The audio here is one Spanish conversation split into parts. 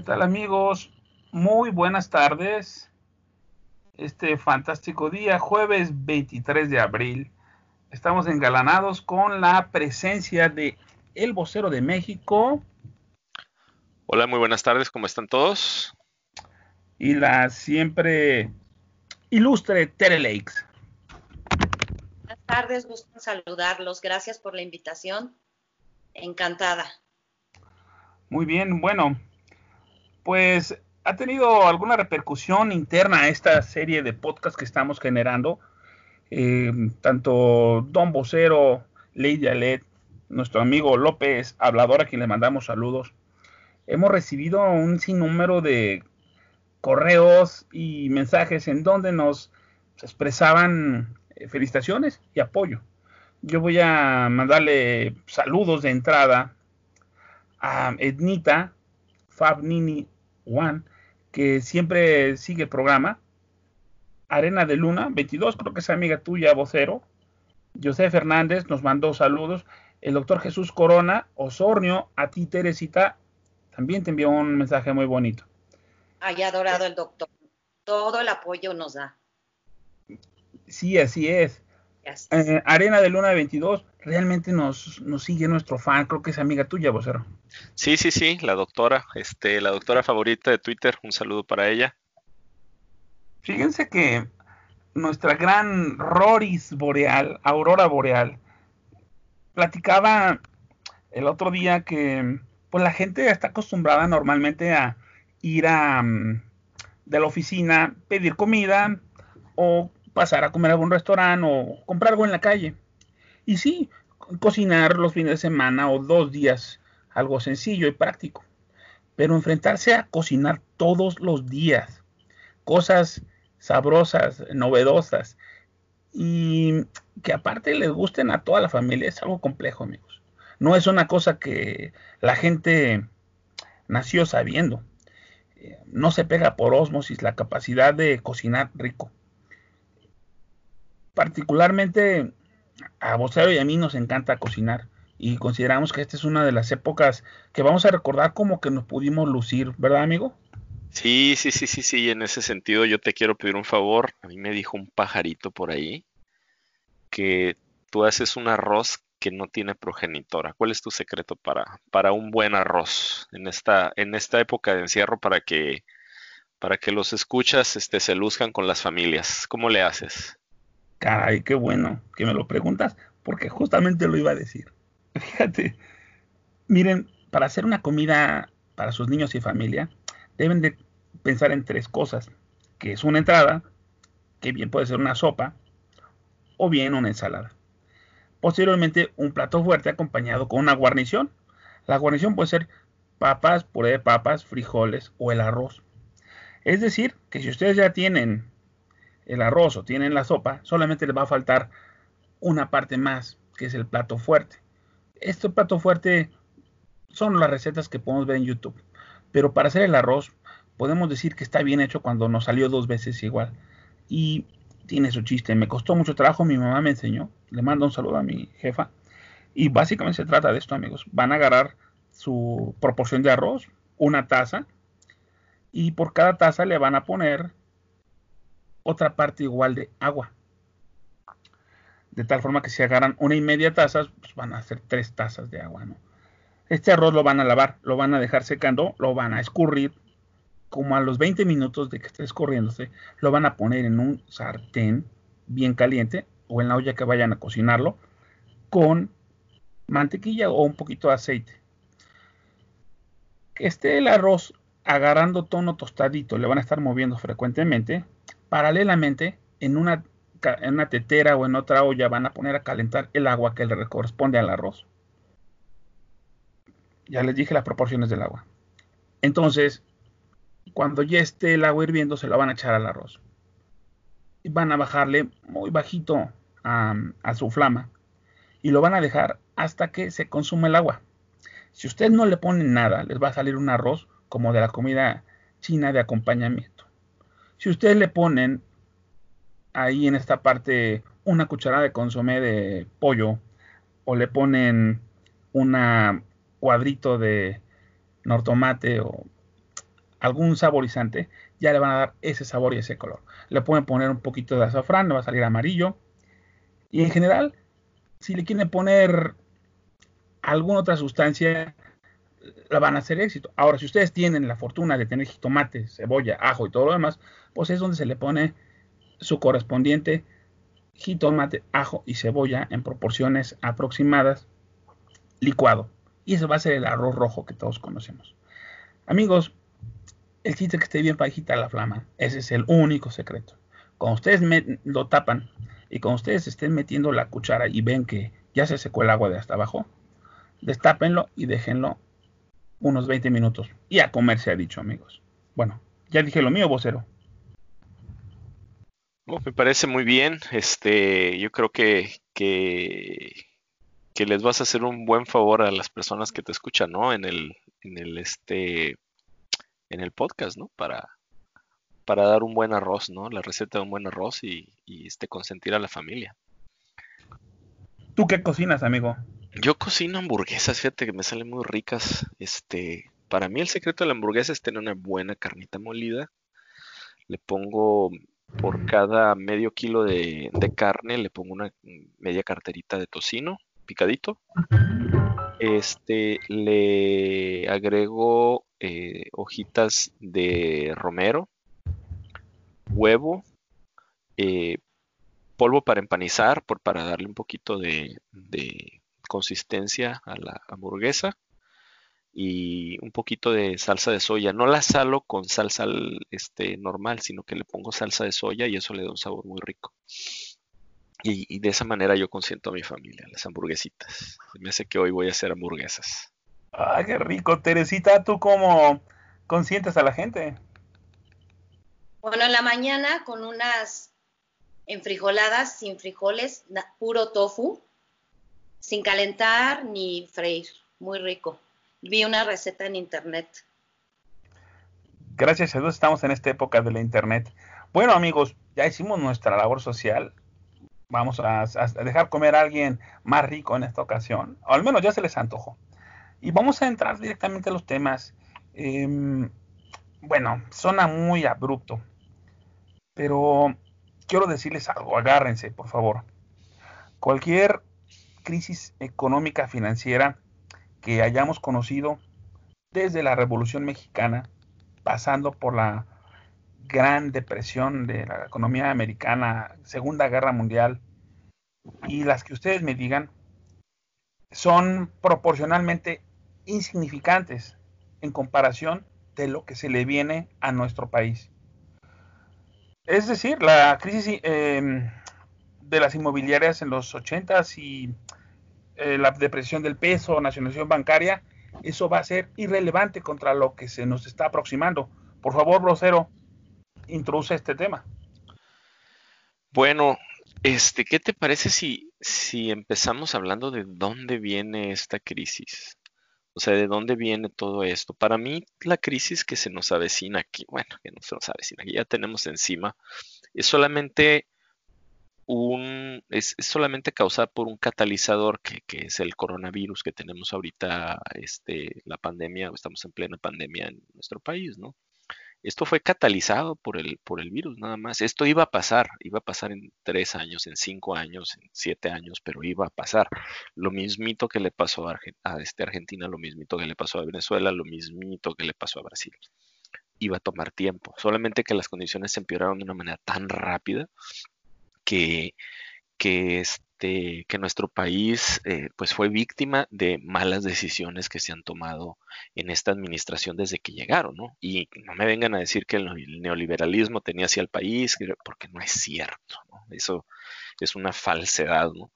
¿qué tal amigos? Muy buenas tardes. Este fantástico día, jueves 23 de abril, estamos engalanados con la presencia de el vocero de México. Hola, muy buenas tardes, ¿cómo están todos? Y la siempre ilustre Tere Lakes. Buenas tardes, gusto en saludarlos. Gracias por la invitación. Encantada. Muy bien, bueno, pues ha tenido alguna repercusión interna esta serie de podcast que estamos generando. Eh, tanto Don Vocero, Lady Alet, nuestro amigo López, hablador a quien le mandamos saludos. Hemos recibido un sinnúmero de correos y mensajes en donde nos expresaban eh, felicitaciones y apoyo. Yo voy a mandarle saludos de entrada a Ednita, Fab Nini One, que siempre sigue el programa. Arena de Luna, 22, creo que es amiga tuya, vocero. José Fernández nos mandó saludos. El doctor Jesús Corona, Osornio, a ti Teresita, también te envió un mensaje muy bonito. Haya adorado el doctor. Todo el apoyo nos da. Sí, así es. Eh, Arena de Luna 22, realmente nos, nos sigue nuestro fan, creo que es amiga tuya, vocero. Sí, sí, sí, la doctora, este, la doctora favorita de Twitter, un saludo para ella. Fíjense que nuestra gran Roris Boreal, Aurora Boreal, platicaba el otro día que pues la gente está acostumbrada normalmente a ir a mm, de la oficina, pedir comida o pasar a comer a algún restaurante o comprar algo en la calle. Y sí, cocinar los fines de semana o dos días, algo sencillo y práctico. Pero enfrentarse a cocinar todos los días, cosas sabrosas, novedosas y que aparte les gusten a toda la familia es algo complejo, amigos. No es una cosa que la gente nació sabiendo. No se pega por osmosis la capacidad de cocinar rico particularmente a Vocero y a mí nos encanta cocinar y consideramos que esta es una de las épocas que vamos a recordar como que nos pudimos lucir, ¿verdad, amigo? Sí, sí, sí, sí, sí, en ese sentido yo te quiero pedir un favor. A mí me dijo un pajarito por ahí que tú haces un arroz que no tiene progenitora. ¿Cuál es tu secreto para, para un buen arroz en esta, en esta época de encierro para que, para que los escuchas este, se luzcan con las familias? ¿Cómo le haces? Caray, qué bueno que me lo preguntas, porque justamente lo iba a decir. Fíjate, miren, para hacer una comida para sus niños y familia, deben de pensar en tres cosas, que es una entrada, que bien puede ser una sopa, o bien una ensalada. Posteriormente, un plato fuerte acompañado con una guarnición. La guarnición puede ser papas, puré de papas, frijoles o el arroz. Es decir, que si ustedes ya tienen el arroz o tienen la sopa, solamente les va a faltar una parte más, que es el plato fuerte. Este plato fuerte son las recetas que podemos ver en YouTube. Pero para hacer el arroz, podemos decir que está bien hecho cuando nos salió dos veces igual. Y tiene su chiste. Me costó mucho trabajo, mi mamá me enseñó. Le mando un saludo a mi jefa. Y básicamente se trata de esto, amigos. Van a agarrar su proporción de arroz, una taza, y por cada taza le van a poner otra parte igual de agua. De tal forma que si agarran una y media taza, pues van a hacer tres tazas de agua. Este arroz lo van a lavar, lo van a dejar secando, lo van a escurrir, como a los 20 minutos de que esté escurriéndose, lo van a poner en un sartén bien caliente o en la olla que vayan a cocinarlo con mantequilla o un poquito de aceite. Que esté el arroz agarrando tono tostadito, le van a estar moviendo frecuentemente, Paralelamente, en una, tetera o en otra olla van a poner a calentar el agua que le corresponde al arroz. Ya les dije las proporciones del agua. Entonces, cuando ya esté el agua hirviendo, se lo van a echar al arroz. Y van a bajarle muy bajito a, a su flama. Y lo van a dejar hasta que se consume el agua. Si ustedes no le ponen nada, les va a salir un arroz como de la comida china de acompañamiento. Si ustedes le ponen ahí en esta parte una cucharada de consomé de pollo o le ponen una cuadrito de nortomate o algún saborizante, ya le van a dar ese sabor y ese color. Le pueden poner un poquito de azafrán, le va a salir amarillo. Y en general, si le quieren poner alguna otra sustancia, la van a hacer éxito. Ahora, si ustedes tienen la fortuna de tener jitomate, cebolla, ajo y todo lo demás, pues es donde se le pone su correspondiente jitomate, ajo y cebolla en proporciones aproximadas, licuado. Y eso va a ser el arroz rojo que todos conocemos. Amigos, el chiste que esté bien bajita la flama, ese es el único secreto. Cuando ustedes lo tapan y cuando ustedes estén metiendo la cuchara y ven que ya se secó el agua de hasta abajo, destápenlo y déjenlo unos 20 minutos. Y a comer se ha dicho, amigos. Bueno, ya dije lo mío, vocero. me parece muy bien. Este, yo creo que, que, que, les vas a hacer un buen favor a las personas que te escuchan, ¿no? En el, en el este, en el podcast, ¿no? Para, para dar un buen arroz, ¿no? La receta de un buen arroz y, y este, consentir a la familia. ¿Tú qué cocinas, amigo? Yo cocino hamburguesas, fíjate que me salen muy ricas. Este, para mí el secreto de la hamburguesa es tener una buena carnita molida. Le pongo por cada medio kilo de, carne, le pongo una media carterita de tocino picadito. Este, le agrego eh, hojitas de romero, huevo, eh, polvo para empanizar, por, para darle un poquito de, consistencia a la hamburguesa y un poquito de salsa de soya. No la salo con salsa este, normal, sino que le pongo salsa de soya y eso le da un sabor muy rico. Y, de esa manera yo consiento a mi familia, las hamburguesitas. Me hace que hoy voy a hacer hamburguesas. Ay, qué rico. Teresita, ¿tú cómo consientes a la gente? Bueno, en la mañana con unas enfrijoladas sin frijoles, puro tofu, sin calentar ni freír. Muy rico. Vi una receta en internet. Gracias a Dios estamos en esta época de la internet. Bueno amigos, ya hicimos nuestra labor social. Vamos a, dejar comer a alguien más rico en esta ocasión. O al menos ya se les antojó. Y vamos a entrar directamente a los temas. Em, bueno, suena muy abrupto. Pero quiero decirles algo. Agárrense, por favor. Cualquier crisis económica financiera que hayamos conocido desde la Revolución Mexicana, pasando por la Gran Depresión de la economía americana, Segunda Guerra Mundial, y las que ustedes me digan, son proporcionalmente insignificantes en comparación de lo que se le viene a nuestro país. Es decir, la crisis em, de las inmobiliarias en los 80s y eh, la depresión del peso, nacionalización bancaria, eso va a ser irrelevante contra lo que se nos está aproximando. Por favor, Rosero, introduce este tema. Bueno, este, ¿qué te parece si, si empezamos hablando de dónde viene esta crisis? O sea, ¿de dónde viene todo esto? Para mí, la crisis que se nos avecina aquí, bueno, que no se nos avecina, que ya tenemos encima, es solamente un, es, solamente causada por un catalizador que, es el coronavirus que tenemos ahorita, este, la pandemia, estamos en plena pandemia en nuestro país, ¿no? Esto fue catalizado por el, virus, nada más. Esto iba a pasar, iba a pasar en tres años, en cinco años, en siete años, pero iba a pasar. Lo mismito que le pasó a, a este Argentina, lo mismito que le pasó a Venezuela, lo mismito que le pasó a Brasil. Iba a tomar tiempo, solamente que las condiciones se empeoraron de una manera tan rápida que, que, este, que nuestro país eh, pues fue víctima de malas decisiones que se han tomado en esta administración desde que llegaron, ¿no? Y no me vengan a decir que el neoliberalismo tenía hacia el país, porque no es cierto, ¿no? Eso es una falsedad, ¿no?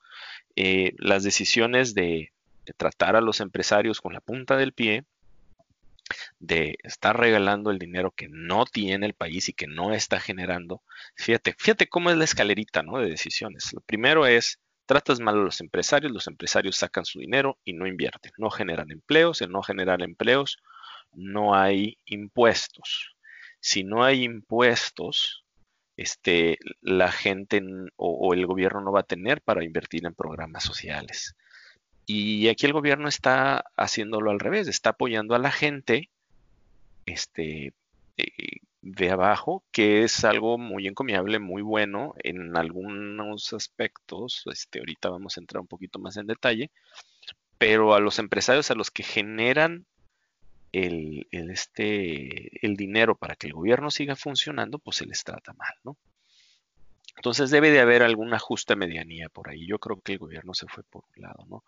Eh, las decisiones de, de tratar a los empresarios con la punta del pie, de estar regalando el dinero que no tiene el país y que no está generando. Fíjate, fíjate cómo es la escalerita ¿no? de decisiones. Lo primero es, tratas mal a los empresarios, los empresarios sacan su dinero y no invierten, no generan empleos, el no generar empleos no hay impuestos. Si no hay impuestos, este, la gente o el gobierno no va a tener para invertir en programas sociales. Y aquí el gobierno está haciéndolo al revés, está apoyando a la gente este, eh, de abajo, que es algo muy encomiable, muy bueno en algunos aspectos. Este, ahorita vamos a entrar un poquito más en detalle, pero a los empresarios, a los que generan el, este, el dinero para que el gobierno siga funcionando, pues se les trata mal, ¿no? Entonces debe de haber alguna justa medianía por ahí. Yo creo que el gobierno se fue por un lado, ¿no?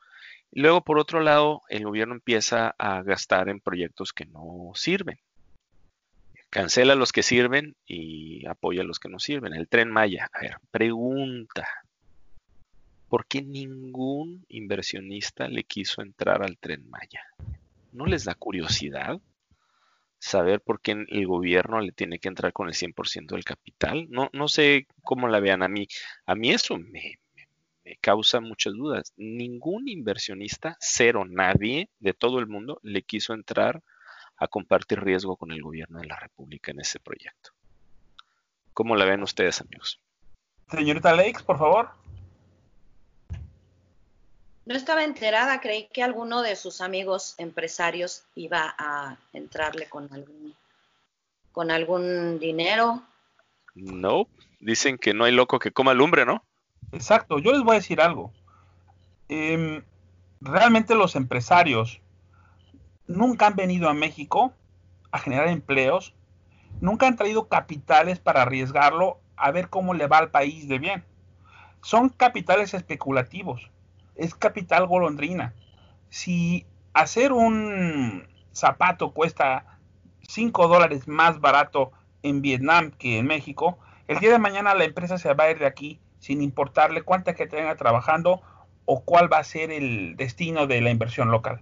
Luego, por otro lado, el gobierno empieza a gastar en proyectos que no sirven. Cancela los que sirven y apoya los que no sirven. El tren Maya. A ver, pregunta. ¿Por qué ningún inversionista le quiso entrar al tren Maya? ¿No les da curiosidad saber por qué el gobierno le tiene que entrar con el 100% del capital? No, no sé cómo la vean a mí. A mí eso me, me causa muchas dudas. Ningún inversionista, cero, nadie de todo el mundo le quiso entrar a compartir riesgo con el gobierno de la República en ese proyecto. ¿Cómo la ven ustedes, amigos? Señorita Lakes, por favor. No estaba enterada, creí que alguno de sus amigos empresarios iba a entrarle con algún, con algún dinero. No, dicen que no hay loco que coma lumbre, ¿no? Exacto, yo les voy a decir algo. Em, realmente los empresarios nunca han venido a México a generar empleos, nunca han traído capitales para arriesgarlo a ver cómo le va al país de bien. Son capitales especulativos, es capital golondrina. Si hacer un zapato cuesta 5 dólares más barato en Vietnam que en México, el día de mañana la empresa se va a ir de aquí sin importarle cuánta que tenga trabajando o cuál va a ser el destino de la inversión local.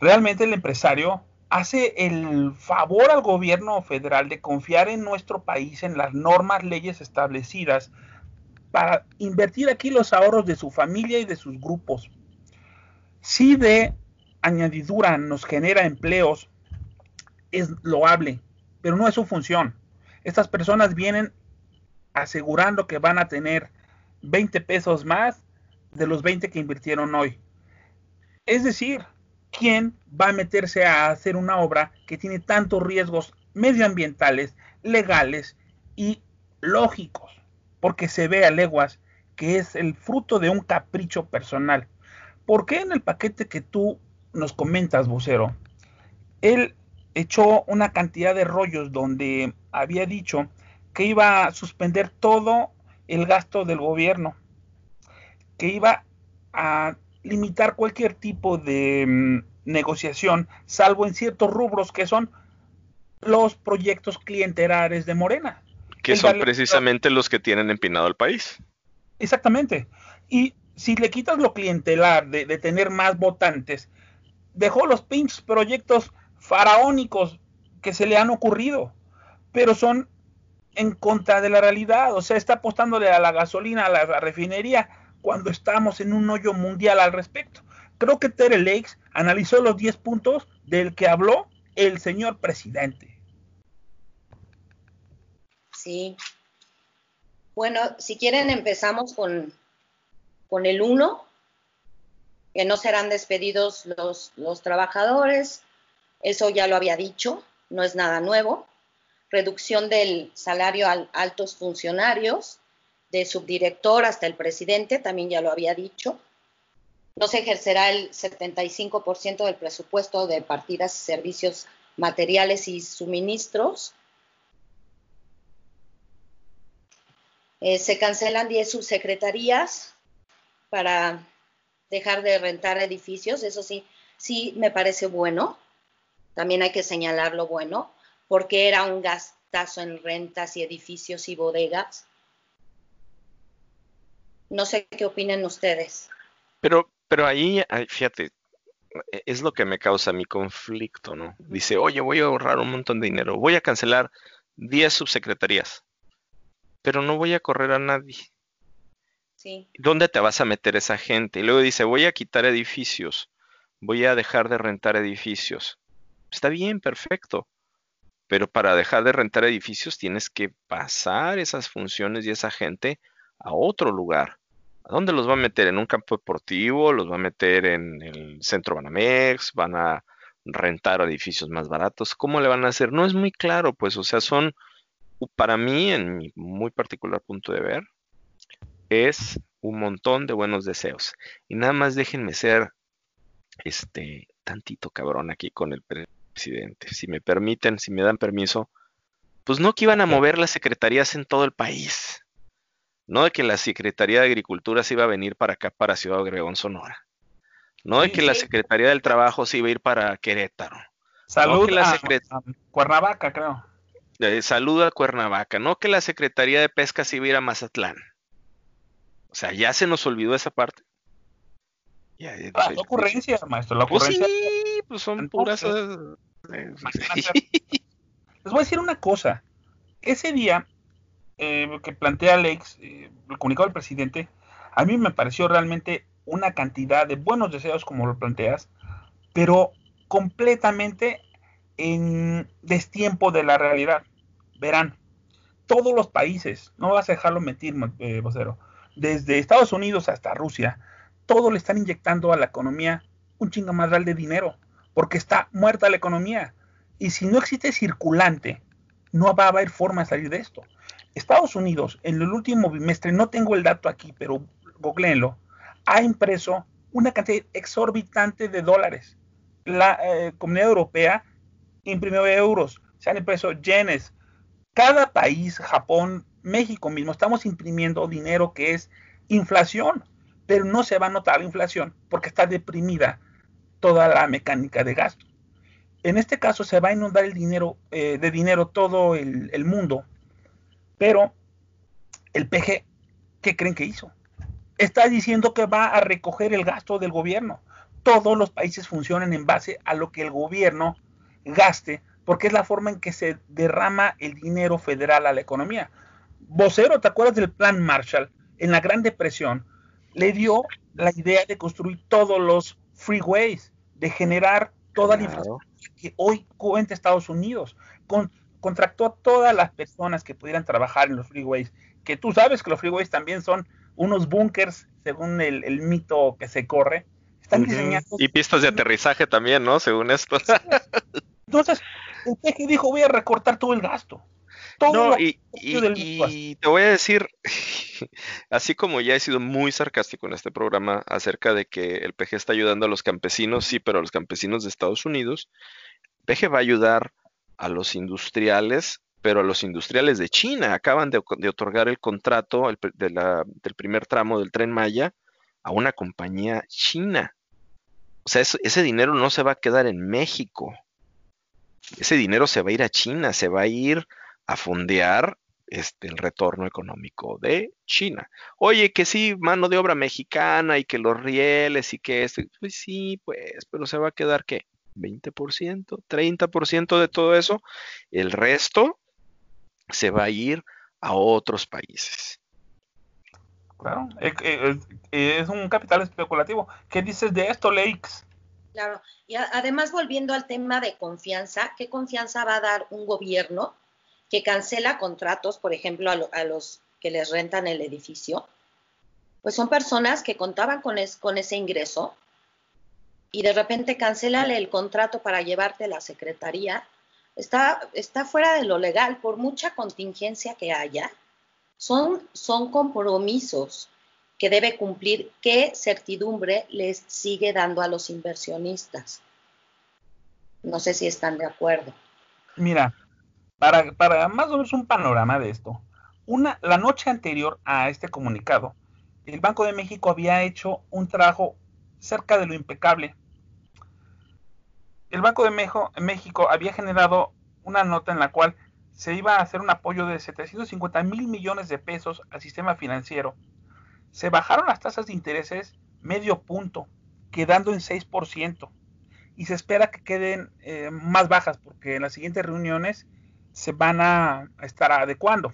Realmente el empresario hace el favor al gobierno federal de confiar en nuestro país, en las normas, leyes establecidas, para invertir aquí los ahorros de su familia y de sus grupos. Si de añadidura nos genera empleos, es loable, pero no es su función. Estas personas vienen asegurando que van a tener 20 pesos más de los 20 que invirtieron hoy. Es decir, ¿quién va a meterse a hacer una obra que tiene tantos riesgos medioambientales, legales y lógicos? Porque se ve a leguas que es el fruto de un capricho personal. ¿Por qué en el paquete que tú nos comentas, vocero, él echó una cantidad de rollos donde había dicho que iba a suspender todo el gasto del gobierno, que iba a limitar cualquier tipo de mm, negociación, salvo en ciertos rubros que son los proyectos clientelares de Morena. Que son precisamente los que tienen empinado el país. Exactamente. Y si le quitas lo clientelar de, de tener más votantes, dejó los pinches proyectos faraónicos que se le han ocurrido, pero son en contra de la realidad, o sea, está apostándole a la gasolina, a la, refinería, cuando estamos en un hoyo mundial al respecto. Creo que Tere Lakes analizó los 10 puntos del que habló el señor presidente. Sí. Bueno, si quieren empezamos con, con el 1, que no serán despedidos los, los trabajadores, eso ya lo había dicho, no es nada nuevo reducción del salario a altos funcionarios, de subdirector hasta el presidente, también ya lo había dicho. No se ejercerá el 75% del presupuesto de partidas servicios materiales y suministros. Eh, se cancelan 10 subsecretarías para dejar de rentar edificios, eso sí, sí me parece bueno. También hay que señalar lo bueno porque era un gastazo en rentas y edificios y bodegas. No sé qué opinan ustedes. Pero, pero ahí, fíjate, es lo que me causa mi conflicto, ¿no? Dice, oye, voy a ahorrar un montón de dinero, voy a cancelar 10 subsecretarías, pero no voy a correr a nadie. Sí. ¿Dónde te vas a meter esa gente? Y luego dice, voy a quitar edificios, voy a dejar de rentar edificios. Está bien, perfecto pero para dejar de rentar edificios tienes que pasar esas funciones y esa gente a otro lugar. ¿A dónde los va a meter? ¿En un campo deportivo? ¿Los va a meter en el centro Banamex? ¿Van a rentar edificios más baratos. ¿Cómo le van a hacer? No es muy claro, pues, o sea, son, para mí, en mi muy particular punto de ver, es un montón de buenos deseos. Y nada más déjenme ser, este, tantito cabrón aquí con el presidente. Si me permiten, si me dan permiso, pues no que iban a mover las secretarías en todo el país. No de que la Secretaría de Agricultura se iba a venir para acá, para Ciudad Obregón, Sonora. No de que la Secretaría del Trabajo se iba a ir para Querétaro. Salud a, Cuernavaca, creo. Eh, salud a Cuernavaca. No que la Secretaría de Pesca se iba a ir a Mazatlán. O sea, ya se nos olvidó esa parte. Ya, eh, la ocurrencia, maestro, la pues ocurrencia. sí, pues son puras. Eh, Les voy a decir una cosa. Ese día que plantea Alex, el comunicado del presidente, a mí me pareció realmente una cantidad de buenos deseos, como lo planteas, pero completamente en destiempo de la realidad. Verán, todos los países, no vas a dejarlo mentir, eh, vocero, desde Estados Unidos hasta Rusia, todo le están inyectando a la economía un real de dinero, porque está muerta la economía. Y si no existe circulante, no va a haber forma de salir de esto. Estados Unidos, en el último bimestre, no tengo el dato aquí, pero googleenlo, ha impreso una cantidad exorbitante de dólares. La eh, Comunidad Europea imprimió euros, se han impreso yenes. Cada país, Japón, México mismo, estamos imprimiendo dinero que es inflación, pero no se va a notar la inflación porque está deprimida toda la mecánica de gasto. En este caso se va a inundar el dinero eh, de dinero todo el, el mundo, pero el PG, ¿qué creen que hizo? está diciendo que va a recoger el gasto del gobierno. Todos los países funcionan en base a lo que el gobierno gaste, porque es la forma en que se derrama el dinero federal a la economía. Vocero, ¿te acuerdas del plan Marshall? En la Gran Depresión le dio la idea de construir todos los freeways, de generar toda la infraestructura que hoy cuenta Estados Unidos. contractó a todas las personas que pudieran trabajar en los freeways, que tú sabes que los freeways también son unos búnkers, según el, mito que se corre. Están diseñados. Y pistas de aterrizaje también, ¿no? Según esto. Entonces, el PG dijo: Voy a recortar todo el gasto. no, y, y, te voy a decir, así como ya he sido muy sarcástico en este programa acerca de que el PG está ayudando a los campesinos, sí, pero a los campesinos de Estados Unidos, PG va a ayudar a los industriales pero los industriales de China acaban de, otorgar el contrato del primer tramo del tren Maya a una compañía china. O sea, ese dinero no se va a quedar en México. Ese dinero se va a ir a China, se va a ir a fondear este, el retorno económico de China. Oye, que sí, mano de obra mexicana y que los rieles y que este, pues sí, pues, pero se va a quedar qué? 20%, 30% de todo eso. El resto se va a ir a otros países. Claro, eh, eh, eh, es un capital especulativo. ¿Qué dices de esto, Leix? Claro, y además volviendo al tema de confianza, ¿qué confianza va a dar un gobierno que cancela contratos, por ejemplo, a, los que les rentan el edificio? Pues son personas que contaban con, con ese ingreso y de repente cancela el contrato para llevarte a la secretaría. Está, está fuera de lo legal, por mucha contingencia que haya, son compromisos que debe cumplir, qué certidumbre les sigue dando a los inversionistas. No sé si están de acuerdo. Mira, para, para más o menos un panorama de esto, una, la noche anterior a este comunicado, el Banco de México había hecho un trabajo cerca de lo impecable el Banco de México había generado una nota en la cual se iba a hacer un apoyo de 750 mil millones de pesos al sistema financiero. Se bajaron las tasas de intereses medio punto, quedando en 6%. Y se espera que queden eh, más bajas porque en las siguientes reuniones se van a estar adecuando.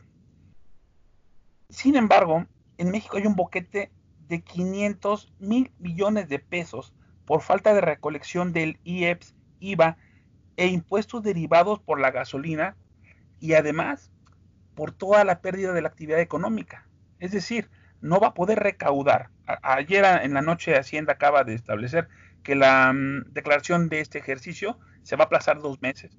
Sin embargo, en México hay un boquete de 500 mil millones de pesos por falta de recolección del IEPS IVA e impuestos derivados por la gasolina y además por toda la pérdida de la actividad económica. Es decir, no va a poder recaudar. ayer en la noche Hacienda acaba de establecer que la mm, declaración de este ejercicio se va a aplazar dos meses.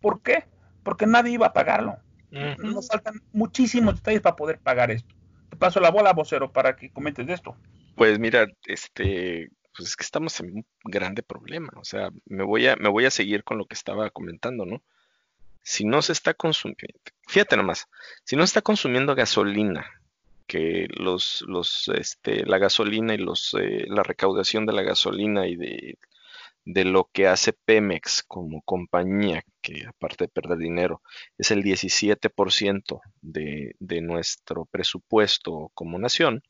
¿Por qué? Porque nadie iba a pagarlo. Nos faltan muchísimos detalles para poder pagar esto. Te paso la bola, vocero, para que comentes de esto. Pues mira, este, pues es que estamos en un grande problema. O sea, me voy a, me voy a seguir con lo que estaba comentando, ¿no? Si no se está consumiendo, fíjate nomás, si no se está consumiendo gasolina, que los, los, este, la gasolina y los, eh, la recaudación de la gasolina y de, de lo que hace Pemex como compañía, que aparte de perder dinero, es el 17% de, de nuestro presupuesto como nación,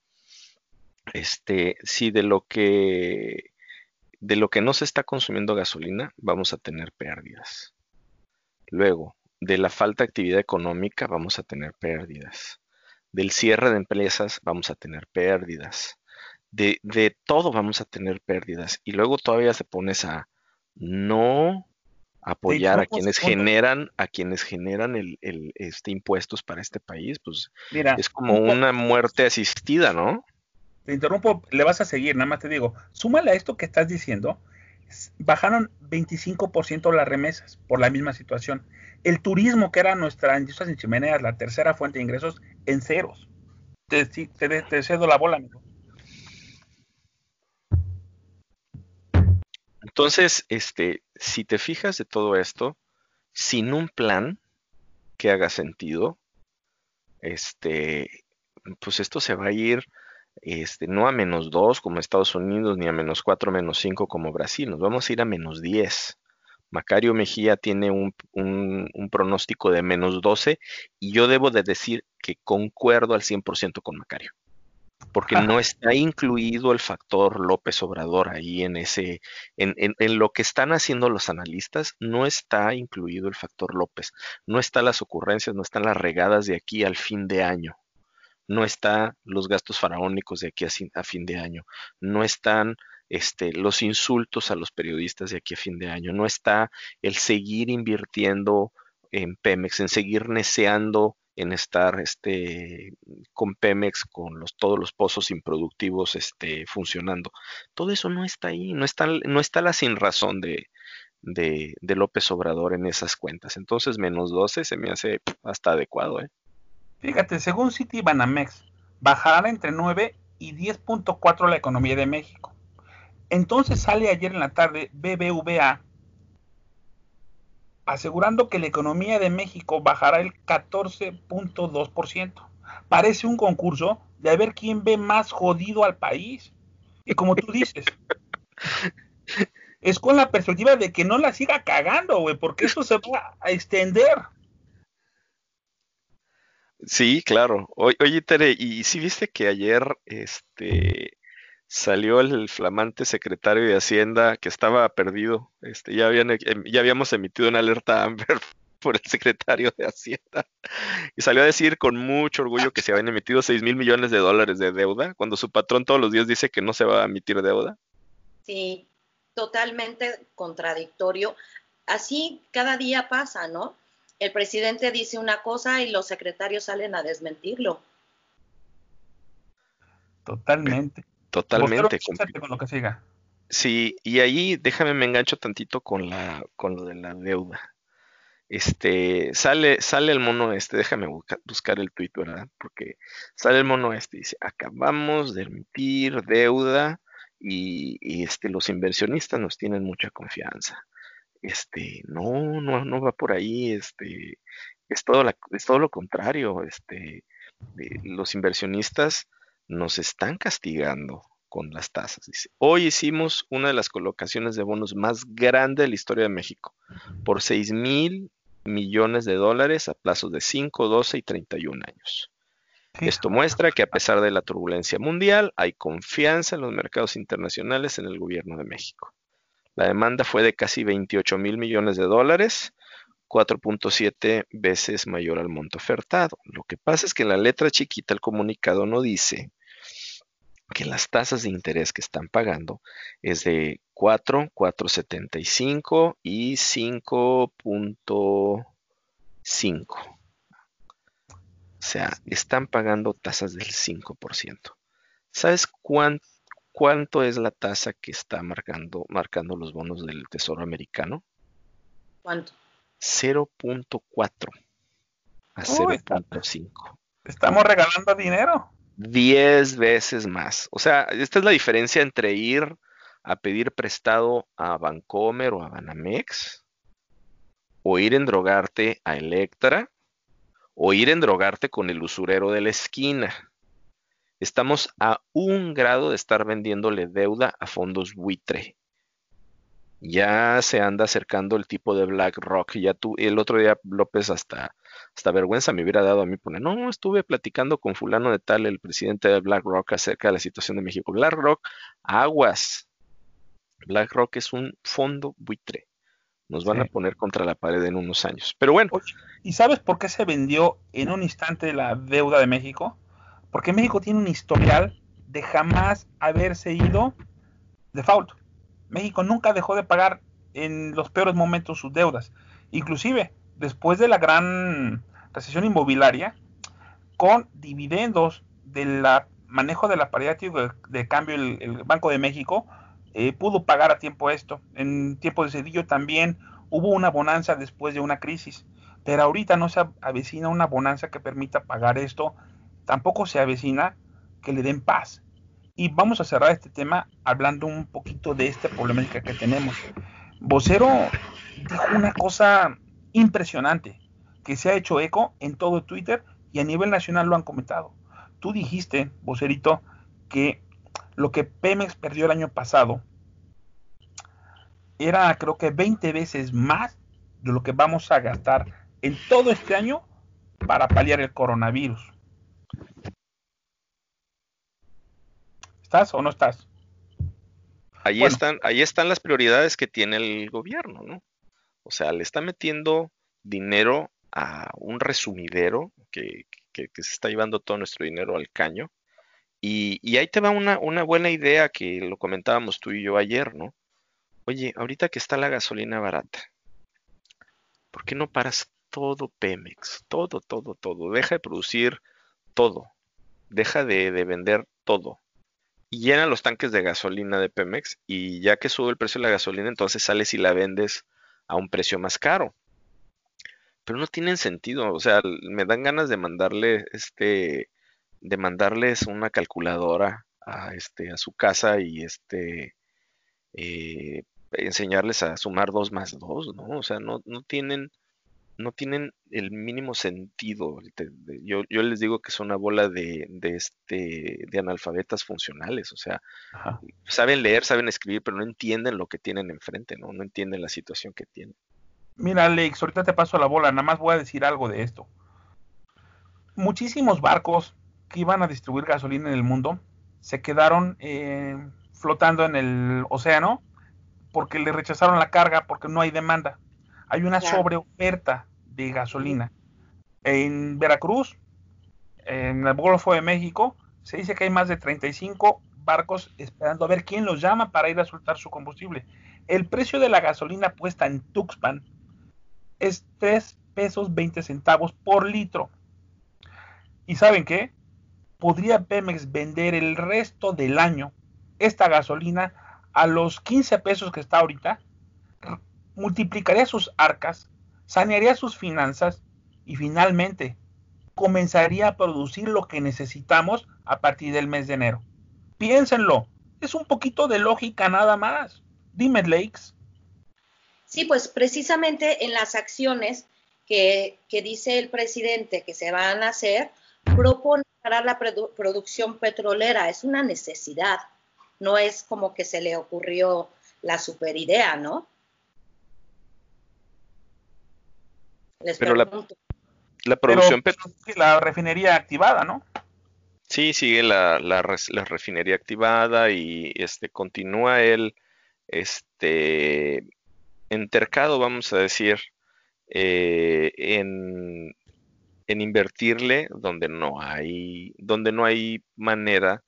este, si de lo que de lo que no se está consumiendo gasolina, vamos a tener pérdidas. Luego, de la falta de actividad económica, vamos a tener pérdidas. Del cierre de empresas, vamos a tener pérdidas. De, de todo vamos a tener pérdidas. Y luego todavía se pones a no apoyar a quienes generan a quienes generan el, el, este impuestos para este país pues es como una muerte asistida no te interrumpo, le vas a seguir, nada más te digo, súmale a esto que estás diciendo, bajaron 25% las remesas por la misma situación. El turismo, que era nuestra industria sin chimeneas, la tercera fuente de ingresos, en ceros. Te, cedo la bola, amigo. Entonces, este, si te fijas de todo esto, sin un plan que haga sentido, este, pues esto se va a ir este, no a menos 2 como Estados Unidos, ni a menos 4, menos 5 como Brasil, nos vamos a ir a menos 10. Macario Mejía tiene un, pronóstico de menos 12 y yo debo de decir que concuerdo al 100% con Macario, porque no está incluido el factor López Obrador ahí en ese, en, en, lo que están haciendo los analistas, no está incluido el factor López, no están las ocurrencias, no están las regadas de aquí al fin de año no están los gastos faraónicos de aquí a, fin de año, no están este, los insultos a los periodistas de aquí a fin de año, no está el seguir invirtiendo en Pemex, en seguir neceando en estar este, con Pemex, con los, todos los pozos improductivos este, funcionando. Todo eso no está ahí, no está, no está la sin razón de, de, de López Obrador en esas cuentas. Entonces, menos 12 se me hace hasta adecuado. ¿eh? Fíjate, según City Banamex, bajará entre 9 y 10.4 la economía de México. Entonces sale ayer en la tarde BBVA asegurando que la economía de México bajará el 14.2%. Parece un concurso de ver quién ve más jodido al país. Y como tú dices, es con la perspectiva de que no la siga cagando, güey, porque eso se va a extender. Sí, claro. oye, Tere, ¿y si viste que ayer este salió el flamante secretario de Hacienda que estaba perdido? Este, ya habían em, ya habíamos emitido una alerta Amber por el secretario de Hacienda y salió a decir con mucho orgullo que se habían emitido 6 mil millones de dólares de deuda cuando su patrón todos los días dice que no se va a emitir deuda. Sí, totalmente contradictorio. Así cada día pasa, ¿no? El presidente dice una cosa y los secretarios salen a desmentirlo. Totalmente. Totalmente. Con lo que siga. Sí, y ahí déjame me engancho tantito con la con lo de la deuda. Este, sale sale el mono este, déjame buscar el tuit, ¿verdad? Porque sale el mono este y dice, "Acabamos de emitir deuda y, y este los inversionistas nos tienen mucha confianza." Este, no, no, no va por ahí, este, es todo, es todo lo contrario, este, eh, los inversionistas nos están castigando con las tasas. Dice, hoy hicimos una de las colocaciones de bonos más grande de la historia de México, por 6 mil millones de dólares a plazos de 5, 12 y 31 años. Esto muestra que a pesar de la turbulencia mundial, hay confianza en los mercados internacionales en el gobierno de México. La demanda fue de casi 28 mil millones de dólares, 4.7 veces mayor al monto ofertado. Lo que pasa es que en la letra chiquita el comunicado no dice que las tasas de interés que están pagando es de 4, 4.75 y 5.5. O sea, están pagando tasas del 5%. ¿Sabes cuánto? Cuánto es la tasa que está marcando, marcando los bonos del Tesoro americano? ¿Cuánto? 0.4 a 0.5. Estamos regalando dinero. 10 veces más. O sea, esta es la diferencia entre ir a pedir prestado a Bancomer o a Banamex, o ir a endrogarte a Electra, o ir a endrogarte con el usurero de la esquina. Estamos a un grado de estar vendiéndole deuda a fondos buitre. Ya se anda acercando el tipo de BlackRock. Ya tú, el otro día López hasta hasta vergüenza me hubiera dado a mí poner, no, estuve platicando con fulano de tal, el presidente de BlackRock, acerca de la situación de México. BlackRock, aguas. BlackRock es un fondo buitre. Nos van a poner contra la pared en unos años. Pero bueno. ¿Y sabes por qué se vendió en un instante la deuda de México? Porque México tiene un historial de jamás haberse ido default. México nunca dejó de pagar en los peores momentos sus deudas. Inclusive, después de la gran recesión inmobiliaria, con dividendos del manejo de la paridad de, cambio, el, Banco de México eh, pudo pagar a tiempo esto. En tiempo de Cedillo también hubo una bonanza después de una crisis, pero ahorita no se avecina una bonanza que permita pagar esto, tampoco se avecina que le den paz. Y vamos a cerrar este tema hablando un poquito de esta problemática que tenemos. Vocero dijo una cosa impresionante que se ha hecho eco en todo Twitter y a nivel nacional lo han comentado. Tú dijiste, vocerito, que lo que Pemex perdió el año pasado era creo que 20 veces más de lo que vamos a gastar en todo este año para paliar el coronavirus. ¿Estás o no estás? Ahí están, ahí están las prioridades que tiene el gobierno, ¿no? O sea, le está metiendo dinero a un resumidero que, se está llevando todo nuestro dinero al caño. Y, ahí te va una, una, buena idea que lo comentábamos tú y yo ayer, ¿no? Oye, ahorita que está la gasolina barata, ¿por qué no paras todo Pemex? Todo, todo, todo. Deja de producir todo. Deja de, de vender todo. Y llena los tanques de gasolina de Pemex y ya que sube el precio de la gasolina, entonces sales y la vendes a un precio más caro. Pero no tienen sentido, o sea, me dan ganas de mandarle este de mandarles una calculadora a este a su casa y este eh, enseñarles a sumar dos más dos, ¿no? O sea, no, no tienen no tienen el mínimo sentido. Yo, yo les digo que son una bola de, de, este, de analfabetas funcionales, o sea, saben leer, saben escribir, pero no entienden lo que tienen enfrente, ¿no? No entienden la situación que tienen. Mira, Alex, ahorita te paso la bola, nada más voy a decir algo de esto. Muchísimos barcos que iban a distribuir gasolina en el mundo se quedaron eh, flotando en el océano porque le rechazaron la carga porque no hay demanda hay una sobreoferta de gasolina. En Veracruz, en el Golfo de México, se dice que hay más de 35 barcos esperando a ver quién los llama para ir a soltar su combustible. El precio de la gasolina puesta en Tuxpan es 3 pesos 20 centavos por litro. ¿Y saben qué? Podría Pemex vender el resto del año esta gasolina a los 15 pesos que está ahorita multiplicaría sus arcas, sanearía sus finanzas y finalmente comenzaría a producir lo que necesitamos a partir del mes de enero. Piénsenlo, es un poquito de lógica nada más. Dime, Lakes. Sí, pues precisamente en las acciones que, dice el presidente que se van a hacer, propone parar la producción petrolera. Es una necesidad, no es como que se le ocurrió la superidea, ¿no? Pero la, producción la refinería activada, ¿no? Sí, sigue la, la, refinería activada y este continúa el este entercado, vamos a decir, eh, en, en invertirle donde no hay, donde no hay manera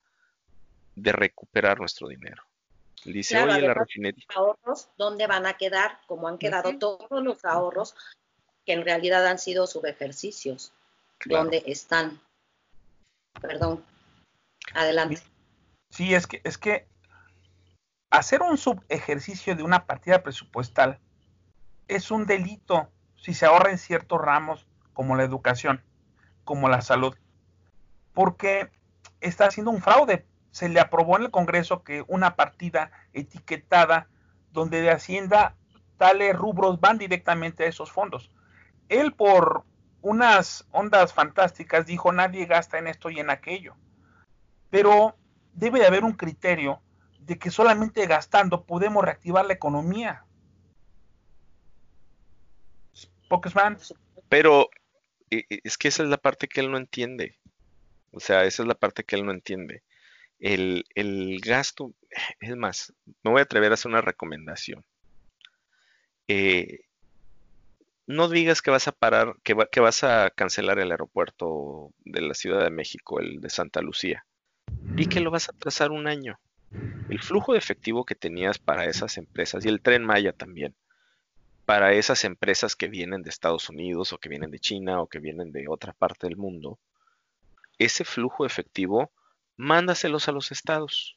de recuperar nuestro dinero. Dice, oye, la refinería. ahorros, ¿dónde van a quedar? Como han quedado todos los ahorros que en realidad han sido subejercicios, donde están. Perdón. Adelante. Sí, es que, es que hacer un subejercicio de una partida presupuestal es un delito si se ahorra en ciertos ramos como la educación, como la salud, porque está haciendo un fraude. Se le aprobó en el Congreso que una partida etiquetada donde de Hacienda tales rubros van directamente a esos fondos. Él por unas ondas fantásticas dijo nadie gasta en esto y en aquello. Pero debe de haber un criterio de que solamente gastando podemos reactivar la economía. Pokesman. Pero es que esa es la parte que él no entiende. O sea, esa es la parte que él no entiende. El, gasto, es más, me voy a atrever a hacer una recomendación. Eh, no digas que vas a parar, que, que, vas a cancelar el aeropuerto de la Ciudad de México, el de Santa Lucía, y que lo vas a trazar un año. El flujo de efectivo que tenías para esas empresas y el tren Maya también, para esas empresas que vienen de Estados Unidos o que vienen de China o que vienen de otra parte del mundo, ese flujo efectivo, mándaselos a los estados.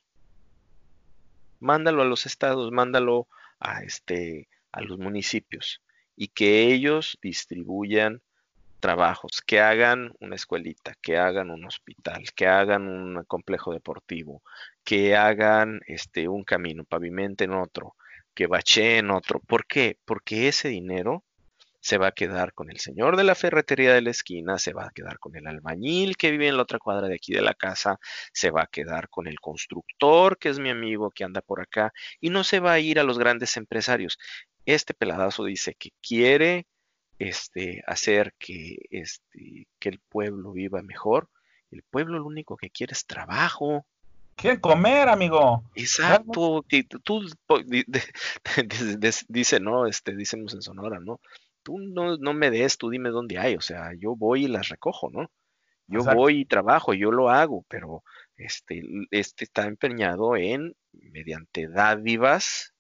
Mándalo a los estados, mándalo a este a los municipios y que ellos distribuyan trabajos, que hagan una escuelita, que hagan un hospital, que hagan un complejo deportivo, que hagan este, un camino, pavimenten otro, que bacheen otro. ¿Por qué? Porque ese dinero se va a quedar con el señor de la ferretería de la esquina, se va a quedar con el albañil que vive en la otra cuadra de aquí de la casa, se va a quedar con el constructor que es mi amigo que anda por acá y no se va a ir a los grandes empresarios. Este peladazo dice que quiere este, hacer que, este, que el pueblo viva mejor. El pueblo lo único que quiere es trabajo. Quiere comer, amigo. Exacto. Tú, dice, no, este, dicemos en Sonora, ¿no? Tú no, no me des, tú dime dónde hay. O sea, yo voy y las recojo, ¿no? Yo voy y trabajo, yo lo hago, pero este, este está empeñado en, mediante dádivas,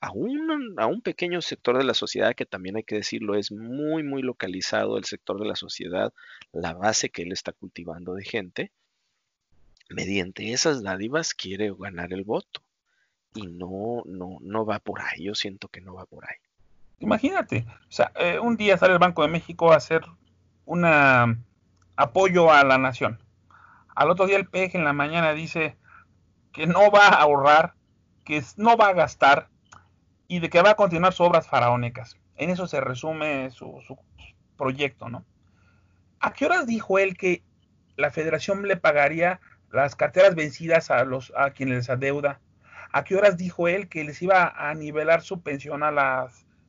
a un, a un pequeño sector de la sociedad que también hay que decirlo es muy, muy localizado el sector de la sociedad, la base que él está cultivando de gente, mediante esas dádivas quiere ganar el voto. Y no, no, no va por ahí, yo siento que no va por ahí. Imagínate, o sea, eh, un día sale el Banco de México a hacer un apoyo a la nación. Al otro día el PEG en la mañana dice que no va a ahorrar, que no va a gastar, y de que va a continuar sus obras faraónicas. En eso se resume su, proyecto, ¿no? ¿A qué horas dijo él que la federación le pagaría las carteras vencidas a, los, a quienes les adeuda? ¿A qué horas dijo él que les iba a nivelar su pensión a la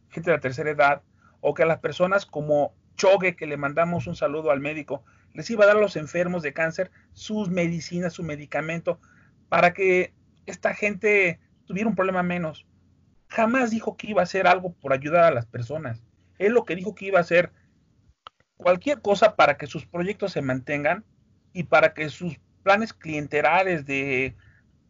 gente de la tercera edad? ¿O que a las personas como Chogue, que le mandamos un saludo al médico, les iba a dar a los enfermos de cáncer sus medicinas, su medicamento, para que esta gente tuviera un problema menos? Jamás dijo que iba a hacer algo por ayudar a las personas. Él lo que dijo que iba a hacer cualquier cosa para que sus proyectos se mantengan y para que sus planes clientelares de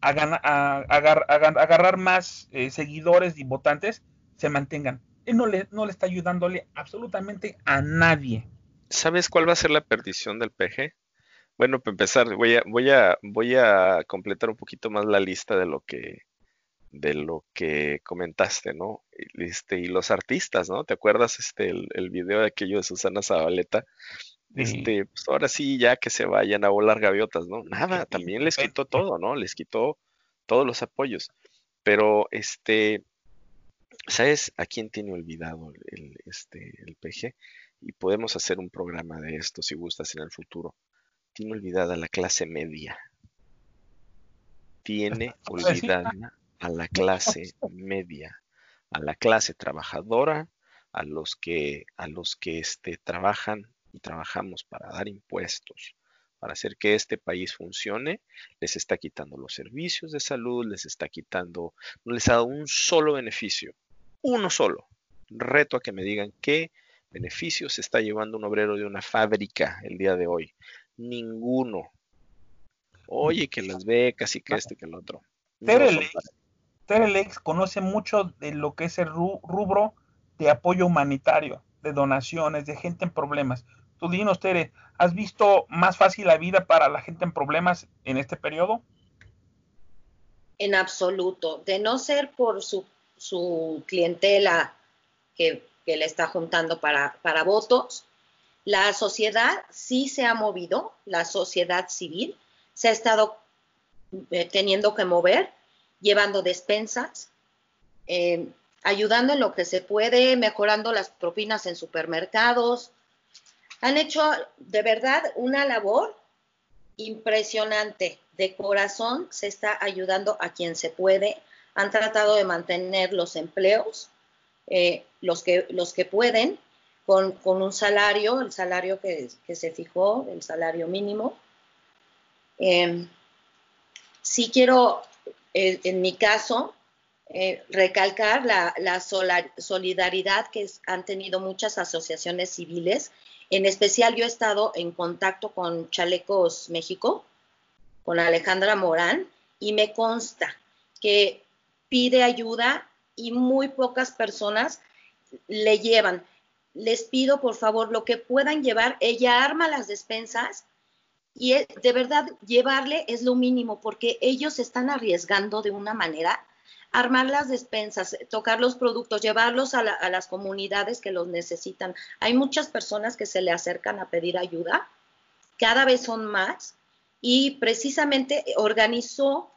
agarrar más eh, seguidores y votantes se mantengan. Él no le, no le está ayudándole absolutamente a nadie. ¿Sabes cuál va a ser la perdición del PG? Bueno, para empezar, voy a, voy a, voy a completar un poquito más la lista de lo que de lo que comentaste, ¿no? Este, y los artistas, ¿no? ¿Te acuerdas este el, el video de aquello de Susana Zabaleta? Este, pues ahora sí, ya que se vayan a volar gaviotas, ¿no? Nada, también les quitó todo, ¿no? Les quitó todos los apoyos. Pero, este, ¿sabes a quién tiene olvidado el, este, el PG? Y podemos hacer un programa de esto si gustas en el futuro. Tiene olvidada la clase media. Tiene olvidada a la clase media, a la clase trabajadora, a los que, a los que este, trabajan y trabajamos para dar impuestos, para hacer que este país funcione, les está quitando los servicios de salud, les está quitando, no les ha dado un solo beneficio, uno solo. Reto a que me digan qué beneficio se está llevando un obrero de una fábrica el día de hoy. Ninguno. Oye, que las becas y que este que el otro. Terelex conoce mucho de lo que es el rubro de apoyo humanitario, de donaciones, de gente en problemas. Tú dinos, Tere, ¿has visto más fácil la vida para la gente en problemas en este periodo? En absoluto. De no ser por su, clientela que, le está juntando para, para votos, la sociedad sí se ha movido, la sociedad civil se ha estado eh, teniendo que mover, llevando despensas, eh, ayudando en lo que se puede, mejorando las propinas en supermercados. Han hecho de verdad una labor impresionante. De corazón se está ayudando a quien se puede. Han tratado de mantener los empleos, eh, los, que, los que pueden, con, un salario, el salario que, se fijó, el salario mínimo. Em, sí quiero, en mi caso, eh, recalcar la, solidaridad que han tenido muchas asociaciones civiles. En especial yo he estado en contacto con Chalecos México, con Alejandra Morán, y me consta que pide ayuda y muy pocas personas le llevan. Les pido, por favor, lo que puedan llevar. Ella arma las despensas y de verdad llevarle es lo mínimo porque ellos están arriesgando de una manera armar las despensas, tocar los productos, llevarlos a, las comunidades que los necesitan. Hay muchas personas que se le acercan a pedir ayuda, cada vez son más, y precisamente organizó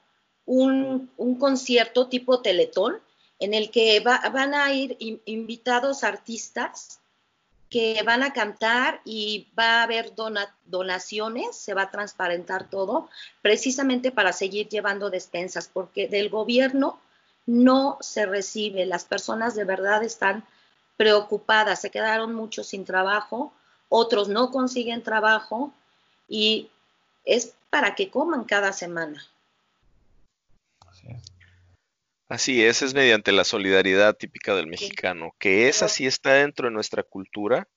un, concierto tipo teletón en el que van a ir invitados artistas que van a cantar y va a haber donaciones, se va a transparentar todo, precisamente para seguir llevando despensas, porque del gobierno no se recibe. Las personas de verdad están preocupadas, se quedaron muchos sin trabajo, otros no consiguen trabajo y es para que coman cada semana. Así es. es, mediante la solidaridad típica del mexicano, que esa sí está dentro de nuestra cultura,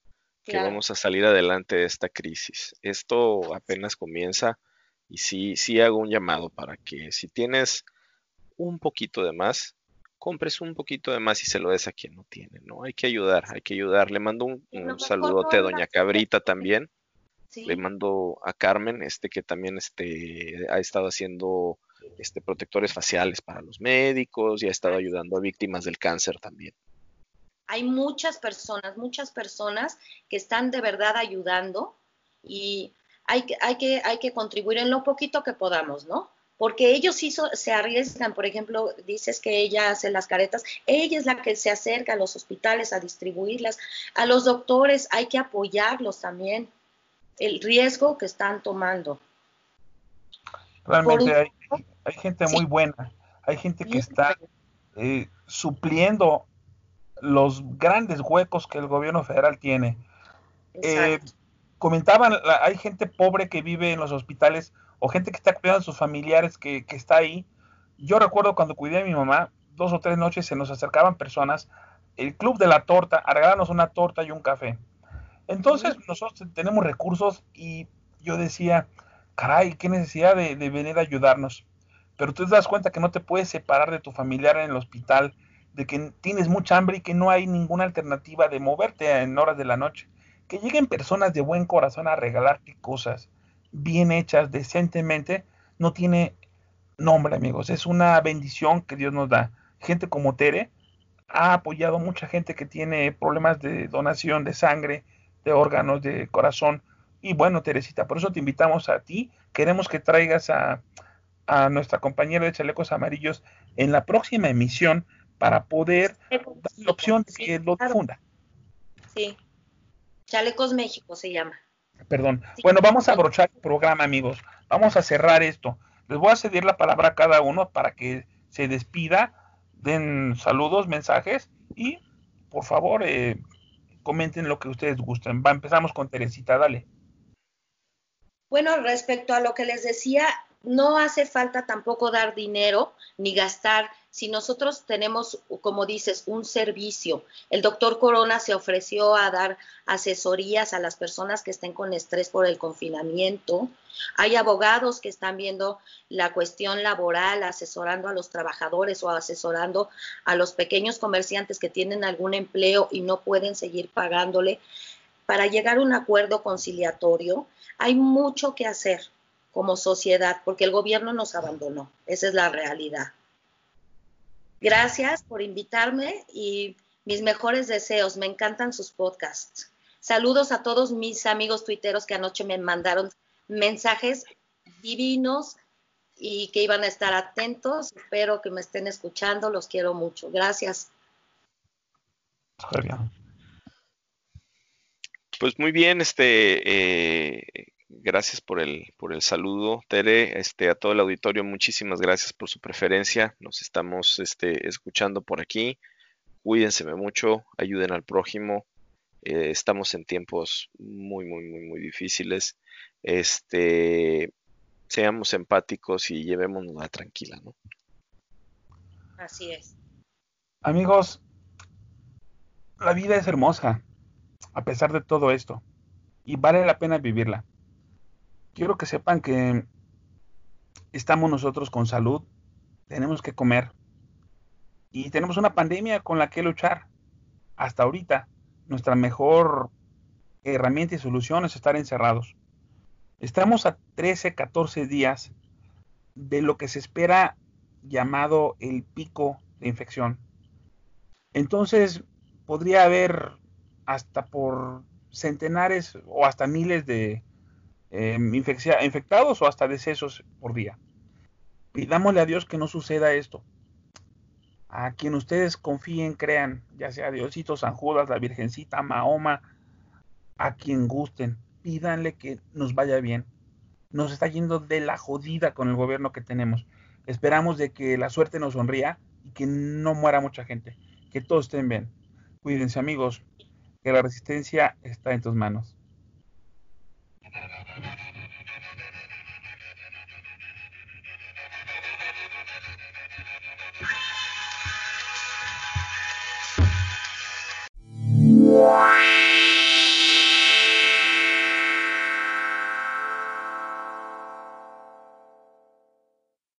que vamos a salir adelante de esta crisis. Esto apenas comienza y sí, sí hago un llamado para que si tienes un poquito de más, compres un poquito de más y se lo des a quien no tiene, ¿no? Hay que ayudar, hay que ayudar. Le mando un, saludote a Doña Cabrita también. Le mando a Carmen, este que también este, ha estado haciendo este, protectores faciales para los médicos y ha estado ayudando a víctimas del cáncer también. Hay muchas personas, muchas personas que están de verdad ayudando y hay hay que, hay que contribuir en lo poquito que podamos, ¿no? porque ellos sí se arriesgan, por ejemplo, dices que ella hace las caretas, ella es la que se acerca a los hospitales a distribuirlas, a los doctores hay que apoyarlos también, el riesgo que están tomando. Realmente hay, gente muy buena, hay gente que está eh, supliendo los grandes huecos que el gobierno federal tiene. Eh, comentaban, hay gente pobre que vive en los hospitales o gente que está cuidando a sus familiares que, está ahí. Yo recuerdo cuando cuidé a mi mamá, dos o tres noches se nos acercaban personas, el club de la torta, a regalarnos una torta y un café. Entonces nosotros tenemos recursos y yo decía, caray, qué necesidad de, venir a ayudarnos. Pero tú te das cuenta que no te puedes separar de tu familiar en el hospital, de que tienes mucha hambre y que no hay ninguna alternativa de moverte en horas de la noche. Que lleguen personas de buen corazón a regalarte cosas, bien hechas decentemente, no tiene nombre, amigos. Es una bendición que Dios nos da. Gente como Tere ha apoyado mucha gente que tiene problemas de donación de sangre, de órganos, de corazón. Y bueno, Teresita, por eso te invitamos a ti. Queremos que traigas a, a nuestra compañera de Chalecos Amarillos en la próxima emisión para poder dar la opción de que lo difunda. Sí, Chalecos México se llama. Perdón. Bueno, vamos a abrochar el programa, amigos. Vamos a cerrar esto. Les voy a ceder la palabra a cada uno para que se despida, den saludos, mensajes y, por favor, eh, comenten lo que ustedes gusten. Va, empezamos con Teresita, dale. Bueno, respecto a lo que les decía, no hace falta tampoco dar dinero ni gastar si nosotros tenemos, como dices, un servicio. El doctor Corona se ofreció a dar asesorías a las personas que estén con estrés por el confinamiento. Hay abogados que están viendo la cuestión laboral, asesorando a los trabajadores o asesorando a los pequeños comerciantes que tienen algún empleo y no pueden seguir pagándole para llegar a un acuerdo conciliatorio. Hay mucho que hacer como sociedad, porque el gobierno nos abandonó. Esa es la realidad. Gracias por invitarme y mis mejores deseos. Me encantan sus podcasts. Saludos a todos mis amigos tuiteros que anoche me mandaron mensajes divinos y que iban a estar atentos. Espero que me estén escuchando. Los quiero mucho. Gracias. Pues muy bien, este, eh, gracias por el, por el saludo, Tere, este, a todo el auditorio, muchísimas gracias por su preferencia, nos estamos, este, escuchando por aquí, cuídense mucho, ayuden al prójimo, eh, estamos en tiempos muy, muy, muy, muy difíciles, este, seamos empáticos y llevémonos la tranquila, ¿no? Así es. Amigos, la vida es hermosa a pesar de todo esto, y vale la pena vivirla. Quiero que sepan que estamos nosotros con salud, tenemos que comer, y tenemos una pandemia con la que luchar. Hasta ahorita, nuestra mejor herramienta y solución es estar encerrados. Estamos a 13, 14 días de lo que se espera llamado el pico de infección. Entonces, podría haber hasta por centenares o hasta miles de eh, infectados o hasta decesos por día. Pidámosle a Dios que no suceda esto. A quien ustedes confíen, crean, ya sea Diosito, San Judas, la Virgencita, Mahoma, a quien gusten, pídanle que nos vaya bien. Nos está yendo de la jodida con el gobierno que tenemos. Esperamos de que la suerte nos sonría y que no muera mucha gente. Que todos estén bien. Cuídense amigos que la resistencia está en tus manos. Wow.